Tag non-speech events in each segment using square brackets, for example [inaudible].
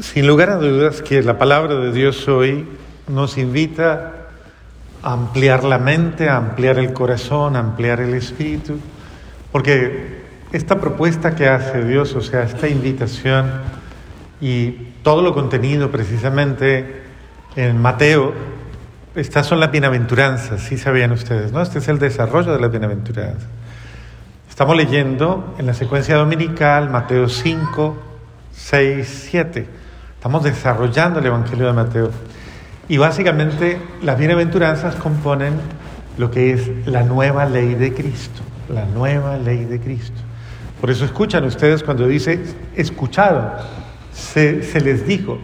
Sin lugar a dudas que la palabra de Dios hoy nos invita a ampliar la mente, a ampliar el corazón, a ampliar el espíritu, porque esta propuesta que hace Dios, o sea, esta invitación y todo lo contenido precisamente en Mateo, estas son las bienaventuranzas, sí sabían ustedes, ¿no? Este es el desarrollo de las bienaventuranzas. Estamos leyendo en la secuencia dominical Mateo 5, 6, 7. Estamos desarrollando el Evangelio de Mateo. Y básicamente las bienaventuranzas componen lo que es la nueva ley de Cristo, la nueva ley de Cristo. Por eso escuchan ustedes cuando dice, escucharon, se, les dijo,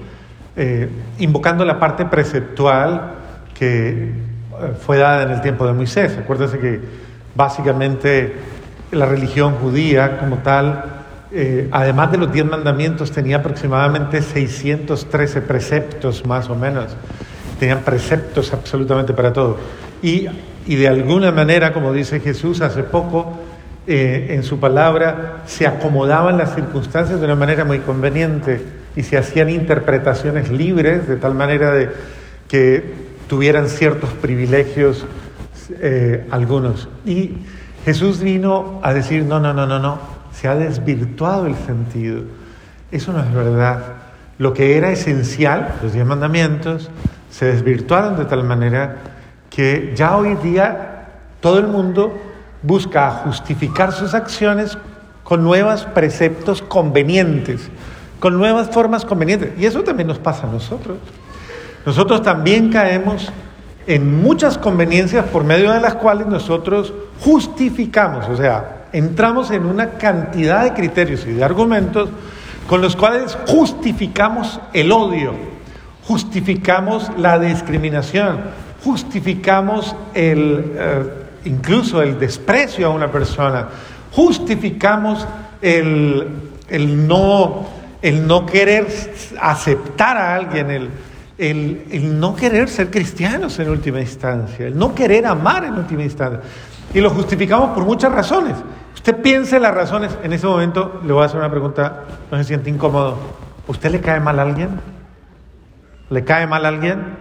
eh, invocando la parte preceptual que eh, fue dada en el tiempo de Moisés. Acuérdense que básicamente la religión judía como tal eh, además de los diez mandamientos, tenía aproximadamente 613 preceptos más o menos. Tenían preceptos absolutamente para todo. Y, de alguna manera, como dice Jesús hace poco, eh, en su palabra, se acomodaban las circunstancias de una manera muy conveniente y se hacían interpretaciones libres, de tal manera de que tuvieran ciertos privilegios eh, algunos. Y Jesús vino a decir, no, no, no, no, no, se ha desvirtuado el sentido. Eso no es verdad. Lo que era esencial, los diez mandamientos, se desvirtuaron de tal manera que ya hoy día todo el mundo busca justificar sus acciones con nuevos preceptos convenientes, con nuevas formas convenientes. Y eso también nos pasa a nosotros. Nosotros también caemos en muchas conveniencias por medio de las cuales nosotros justificamos, o sea, entramos en una cantidad de criterios y de argumentos con los cuales justificamos el odio, justificamos la discriminación, justificamos el, eh, incluso el desprecio a una persona, justificamos el, el, no, el no querer aceptar a alguien, el, el, el, no querer ser cristianos en última instancia, el no querer amar en última instancia. Y lo justificamos por muchas razones. Usted piense las razones. En ese momento le voy a hacer una pregunta, no se siente incómodo. ¿Usted le cae mal a alguien? ¿Le cae mal a alguien?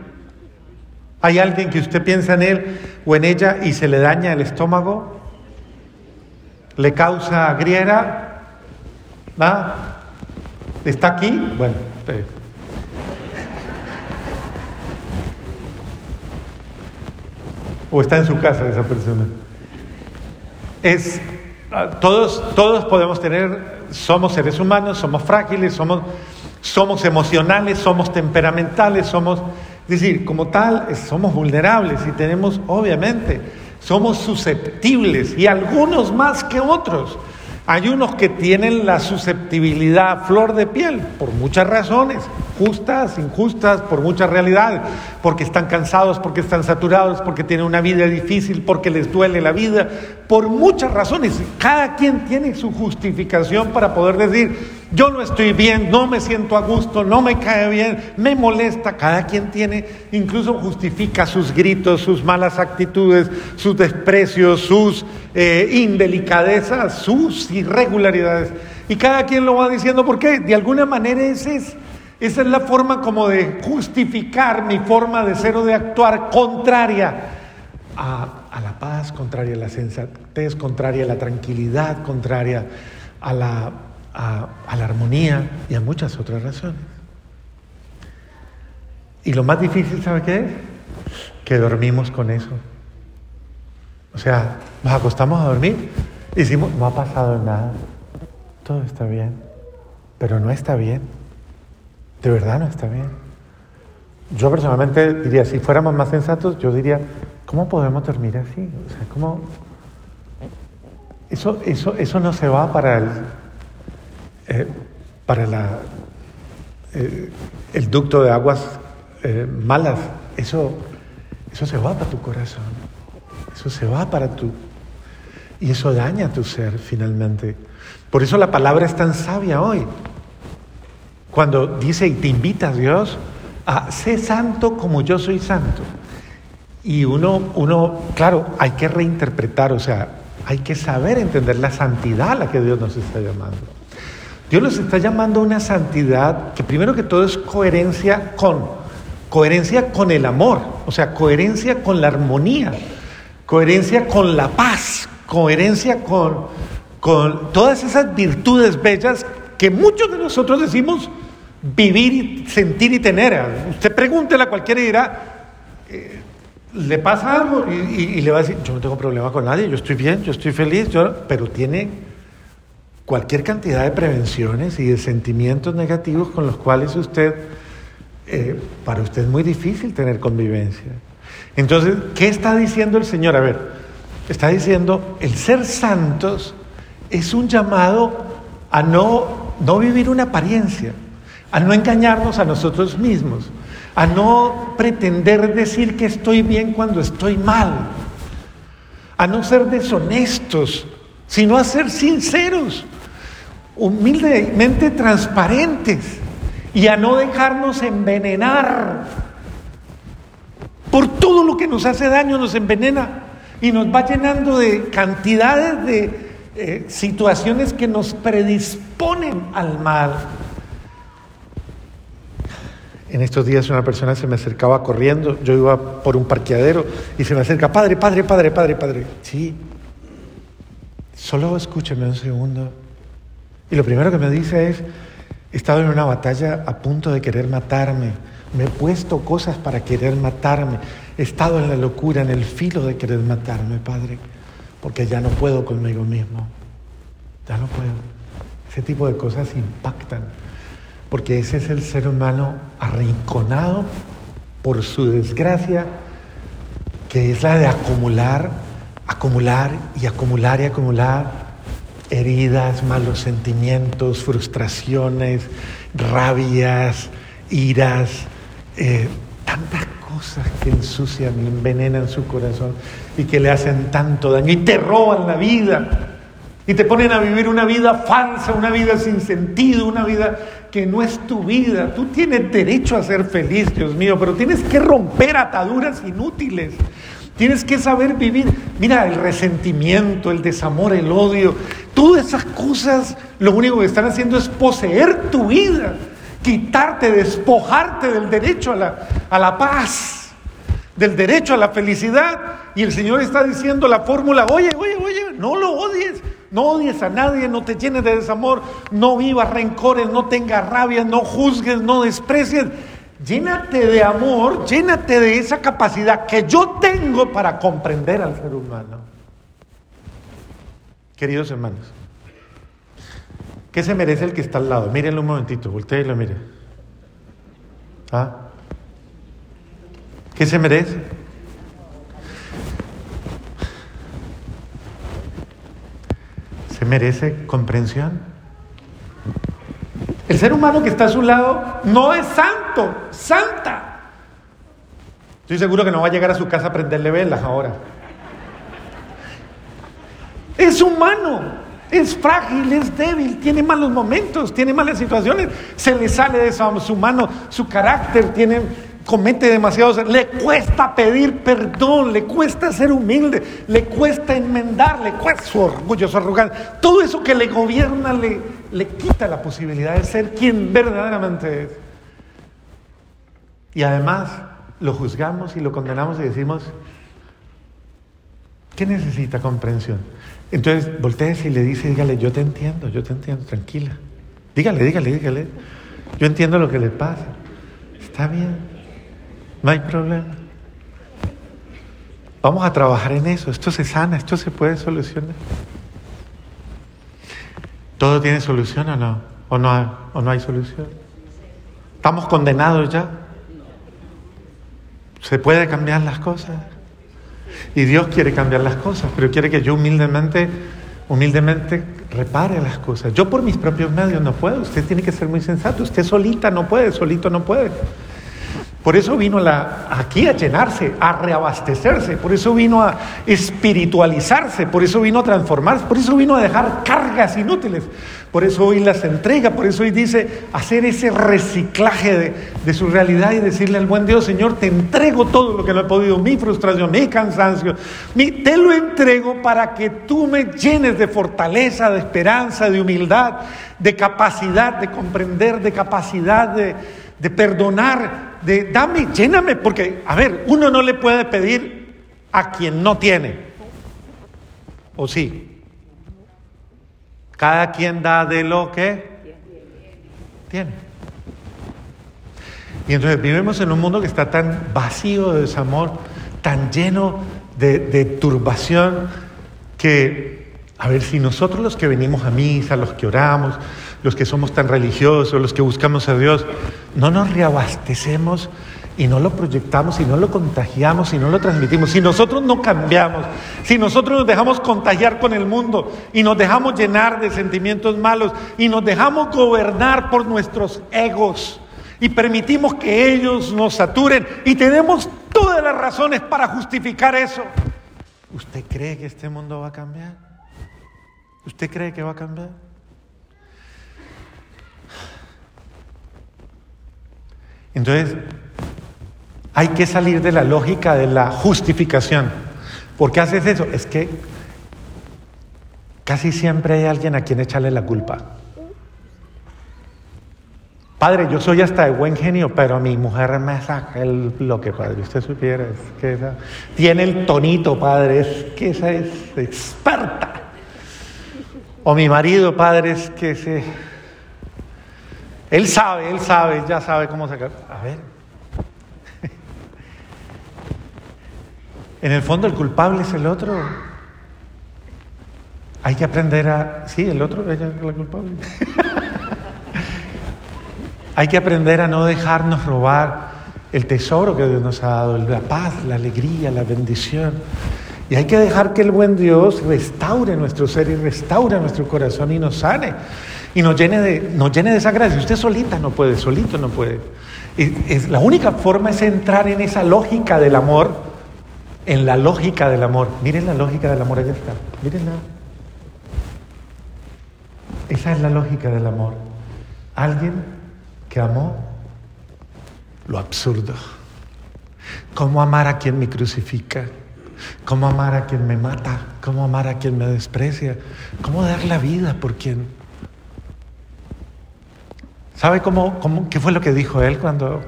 ¿Hay alguien que usted piensa en él o en ella y se le daña el estómago? ¿Le causa griera? ¿Va? ¿Está aquí? Bueno, o está en su casa esa persona. Es Ah, todos, todos podemos tener, somos seres humanos, somos frágiles, somos, somos emocionales, somos temperamentales, somos, es decir, como tal, somos vulnerables y tenemos, obviamente, somos susceptibles y algunos más que otros. Hay unos que tienen la susceptibilidad flor de piel por muchas razones, justas, injustas, por muchas realidades, porque están cansados, porque están saturados, porque tienen una vida difícil, porque les duele la vida, por muchas razones. Cada quien tiene su justificación para poder decir, yo no estoy bien, no me siento a gusto, no me cae bien, me molesta. Cada quien tiene, incluso justifica sus gritos, sus malas actitudes, sus desprecios, sus eh, indelicadezas, sus irregularidades. Y cada quien lo va diciendo porque de alguna manera ese es, esa es la forma como de justificar mi forma de ser o de actuar contraria a, la paz, contraria a la sensatez, contraria a la tranquilidad, contraria a la a, la armonía y a muchas otras razones. Y lo más difícil, ¿sabe qué es? Que dormimos con eso. O sea, nos acostamos a dormir y decimos, no ha pasado nada, todo está bien, pero no está bien, de verdad no está bien. Yo personalmente diría, si fuéramos más sensatos, yo diría, ¿cómo podemos dormir así? O sea, ¿cómo? Eso, eso, eso no se va para el, eh, para eh, el ducto de aguas eh, malas, eso, eso se va para tu corazón, eso se va para tu... Y eso daña tu ser finalmente. Por eso la palabra es tan sabia hoy. Cuando dice y te invita a Dios a ser santo como yo soy santo. Y uno, uno, claro, hay que reinterpretar, o sea, hay que saber entender la santidad a la que Dios nos está llamando. Dios los está llamando a una santidad que primero que todo es coherencia con, coherencia con el amor, o sea, coherencia con la armonía, coherencia con la paz, coherencia con, con todas esas virtudes bellas que muchos de nosotros decimos vivir sentir y tener. Usted pregúntele a cualquiera y dirá, eh, ¿le pasa algo? Y, le va a decir, yo no tengo problema con nadie, yo estoy bien, yo estoy feliz, yo... pero tiene cualquier cantidad de prevenciones y de sentimientos negativos con los cuales usted, eh, para usted es muy difícil tener convivencia. Entonces, ¿qué está diciendo el Señor? A ver, está diciendo, el ser santos es un llamado a no, no vivir una apariencia, a no engañarnos a nosotros mismos, a no pretender decir que estoy bien cuando estoy mal, a no ser deshonestos, sino a ser sinceros humildemente transparentes y a no dejarnos envenenar por todo lo que nos hace daño, nos envenena y nos va llenando de cantidades de eh, situaciones que nos predisponen al mal. En estos días una persona se me acercaba corriendo, yo iba por un parqueadero y se me acerca, padre, padre, padre, padre, padre. Sí, solo escúcheme un segundo. Y lo primero que me dice es, he estado en una batalla a punto de querer matarme, me he puesto cosas para querer matarme, he estado en la locura, en el filo de querer matarme, Padre, porque ya no puedo conmigo mismo, ya no puedo. Ese tipo de cosas impactan, porque ese es el ser humano arrinconado por su desgracia, que es la de acumular, acumular y acumular y acumular heridas, malos sentimientos, frustraciones, rabias, iras, eh, tantas cosas que ensucian y envenenan su corazón y que le hacen tanto daño y te roban la vida y te ponen a vivir una vida falsa, una vida sin sentido, una vida que no es tu vida. Tú tienes derecho a ser feliz, Dios mío, pero tienes que romper ataduras inútiles. Tienes que saber vivir. Mira, el resentimiento, el desamor, el odio, todas esas cosas lo único que están haciendo es poseer tu vida, quitarte, despojarte del derecho a la, a la paz, del derecho a la felicidad. Y el Señor está diciendo la fórmula, oye, oye, oye, no lo odies, no odies a nadie, no te llenes de desamor, no vivas rencores, no tengas rabia, no juzgues, no desprecies Llénate de amor, llénate de esa capacidad que yo tengo para comprender al ser humano. Queridos hermanos, ¿qué se merece el que está al lado? Mírenlo un momentito, voltee y lo mire. ¿Ah? ¿Qué se merece? ¿Se merece comprensión? El ser humano que está a su lado no es santo, santa. Estoy seguro que no va a llegar a su casa a prenderle velas ahora. Es humano, es frágil, es débil, tiene malos momentos, tiene malas situaciones, se le sale de su mano su carácter, tiene comete demasiados, le cuesta pedir perdón, le cuesta ser humilde, le cuesta enmendar, le cuesta su orgullo, su arrogancia. Todo eso que le gobierna le, le quita la posibilidad de ser quien verdaderamente es. Y además lo juzgamos y lo condenamos y decimos, ¿qué necesita comprensión? Entonces voltees y le dice, dígale, yo te entiendo, yo te entiendo, tranquila. Dígale, dígale, dígale. Yo entiendo lo que le pasa. Está bien. No hay problema. Vamos a trabajar en eso. Esto se sana, esto se puede solucionar. ¿Todo tiene solución o no? ¿O no, hay, o no hay solución? ¿Estamos condenados ya? ¿Se puede cambiar las cosas? Y Dios quiere cambiar las cosas, pero quiere que yo humildemente, humildemente repare las cosas. Yo por mis propios medios no puedo. Usted tiene que ser muy sensato. Usted solita no puede, solito no puede. Por eso vino aquí a llenarse, a reabastecerse, por eso vino a espiritualizarse, por eso vino a transformarse, por eso vino a dejar cargas inútiles, por eso hoy las entrega, por eso hoy dice hacer ese reciclaje de, su realidad y decirle al buen Dios, Señor, te entrego todo lo que no he podido, mi frustración, mi cansancio, mi, te lo entrego para que tú me llenes de fortaleza, de esperanza, de humildad, de capacidad de comprender, de capacidad de perdonar, dame, lléname, porque, a ver, uno no le puede pedir a quien no tiene, ¿o sí? Cada quien da de lo que tiene. Y entonces vivimos en un mundo que está tan vacío de desamor, tan lleno de turbación, que, a ver, si nosotros los que venimos a misa, los que oramos, los que somos tan religiosos, los que buscamos a Dios, no nos reabastecemos y no lo proyectamos y no lo contagiamos y no lo transmitimos, si nosotros no cambiamos, si nosotros nos dejamos contagiar con el mundo y nos dejamos llenar de sentimientos malos y nos dejamos gobernar por nuestros egos y permitimos que ellos nos saturen y tenemos todas las razones para justificar eso, ¿usted cree que este mundo va a cambiar? ¿Usted cree que va a cambiar? Entonces, hay que salir de la lógica de la justificación. ¿Por qué haces eso? Es que casi siempre hay alguien a quien echarle la culpa. Padre, yo soy hasta de buen genio, pero mi mujer me saca el bloque, padre. Usted supiera, es que esa, tiene el tonito, padre, es que esa es experta. O mi marido, padre, es que se él sabe, él sabe, ya sabe cómo sacar. A ver. En el fondo el culpable es el otro. Hay que aprender a... Sí, el otro, es la culpable. [laughs] Hay que aprender a no dejarnos robar el tesoro que Dios nos ha dado, la paz, la alegría, la bendición. Y hay que dejar que el buen Dios restaure nuestro ser y restaure nuestro corazón y nos sane y nos llene de, nos llene de esa gracia. Usted solita no puede, solito no puede. La única forma es entrar en esa lógica del amor, en la lógica del amor. Miren la lógica del amor, allá está. Mírenla. Esa es la lógica del amor. Alguien que amó lo absurdo. ¿Cómo amar a quien me crucifica? ¿Cómo amar a quien me mata? ¿Cómo amar a quien me desprecia? ¿Cómo dar la vida por quien ¿Sabe cómo, cómo, qué fue lo que dijo él cuando,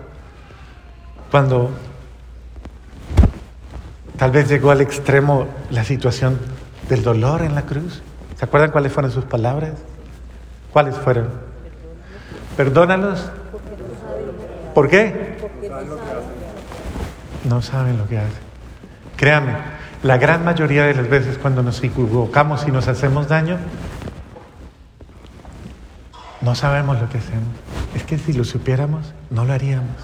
cuando tal vez llegó al extremo la situación del dolor en la cruz? ¿Se acuerdan cuáles fueron sus palabras? ¿Cuáles fueron? Perdónalos. ¿Por qué? No saben lo que hacen. Créame, la gran mayoría de las veces cuando nos equivocamos y nos hacemos daño, no sabemos lo que hacemos. Es que si lo supiéramos, no lo haríamos.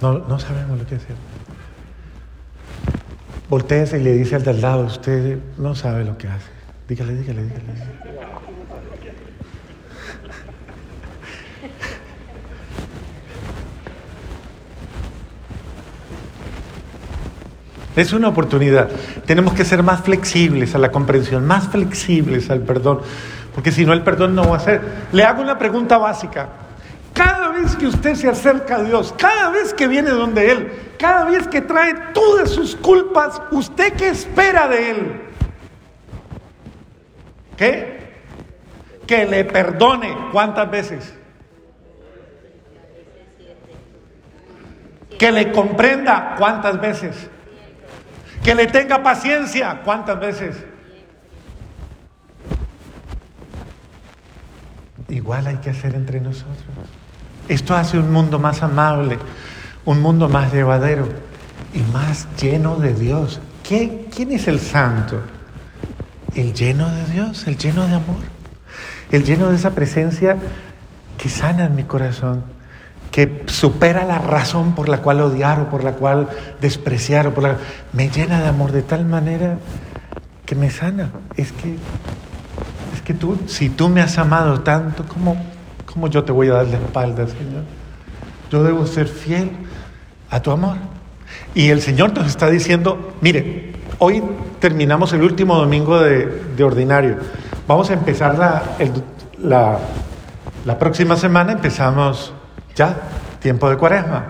No, no sabemos lo que hacemos. Voltéese y le dice al de al lado, usted no sabe lo que hace. Dígale, dígale, dígale. [laughs] Es una oportunidad. Tenemos que ser más flexibles a la comprensión, más flexibles al perdón. Porque si no, el perdón no va a ser. Le hago una pregunta básica. Cada vez que usted se acerca a Dios, cada vez que viene donde Él, cada vez que trae todas sus culpas, ¿usted qué espera de Él? ¿Qué? Que le perdone. ¿Cuántas veces? Que le comprenda. ¿Cuántas veces? Que le tenga paciencia. ¿Cuántas veces? Igual hay que hacer entre nosotros. Esto hace un mundo más amable, un mundo más llevadero y más lleno de Dios. ¿Quién es el santo? El lleno de Dios, el lleno de amor, el lleno de esa presencia que sana en mi corazón, que supera la razón por la cual odiar o por la cual despreciar o por la me llena de amor de tal manera que me sana. Es que que tú, si tú me has amado tanto, ¿cómo, cómo yo te voy a dar la espalda, Señor? Yo debo ser fiel a tu amor. Y el Señor nos está diciendo, mire, hoy terminamos el último domingo de, ordinario. Vamos a empezar la, la, la próxima semana, empezamos ya, tiempo de cuaresma.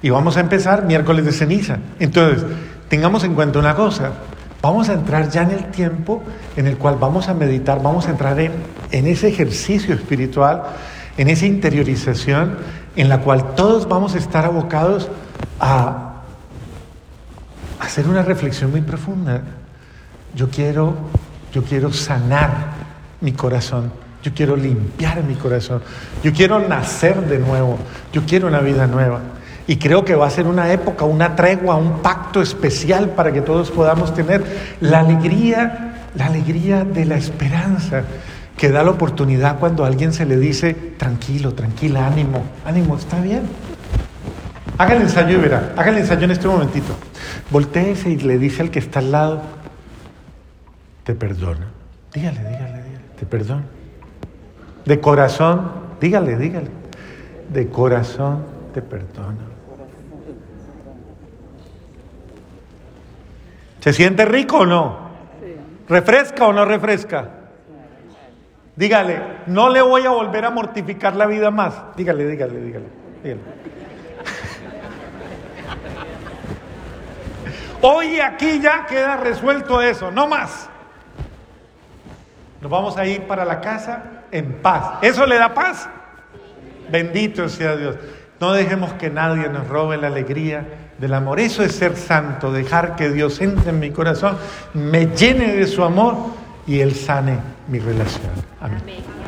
Y vamos a empezar miércoles de ceniza. Entonces, tengamos en cuenta una cosa, vamos a entrar ya en el tiempo en el cual vamos a meditar, vamos a entrar en, ese ejercicio espiritual, en esa interiorización en la cual todos vamos a estar abocados a hacer una reflexión muy profunda. Yo quiero, yo quiero sanar mi corazón. Yo quiero limpiar mi corazón. Yo quiero nacer de nuevo. Yo quiero una vida nueva. Y creo que va a ser una época, una tregua, un pacto especial para que todos podamos tener la alegría, la alegría de la esperanza que da la oportunidad cuando alguien se le dice, tranquilo, tranquila, ánimo, ánimo, está bien. Haga ensayo y verá, haga ensayo en este momentito. Voltéese y le dice al que está al lado, te perdono. Dígale, dígale, dígale, te perdono. De corazón, dígale, dígale. De corazón te perdono. ¿Se siente rico o no? ¿Refresca o no refresca? Dígale, no le voy a volver a mortificar la vida más. Dígale, dígale, dígale. dígale. Hoy aquí ya queda resuelto eso, no más. Nos vamos a ir para la casa en paz. ¿Eso le da paz? Bendito sea Dios. No dejemos que nadie nos robe la alegría del amor. Eso es ser santo, dejar que Dios entre en mi corazón, me llene de su amor y Él sane mi relación. Amén.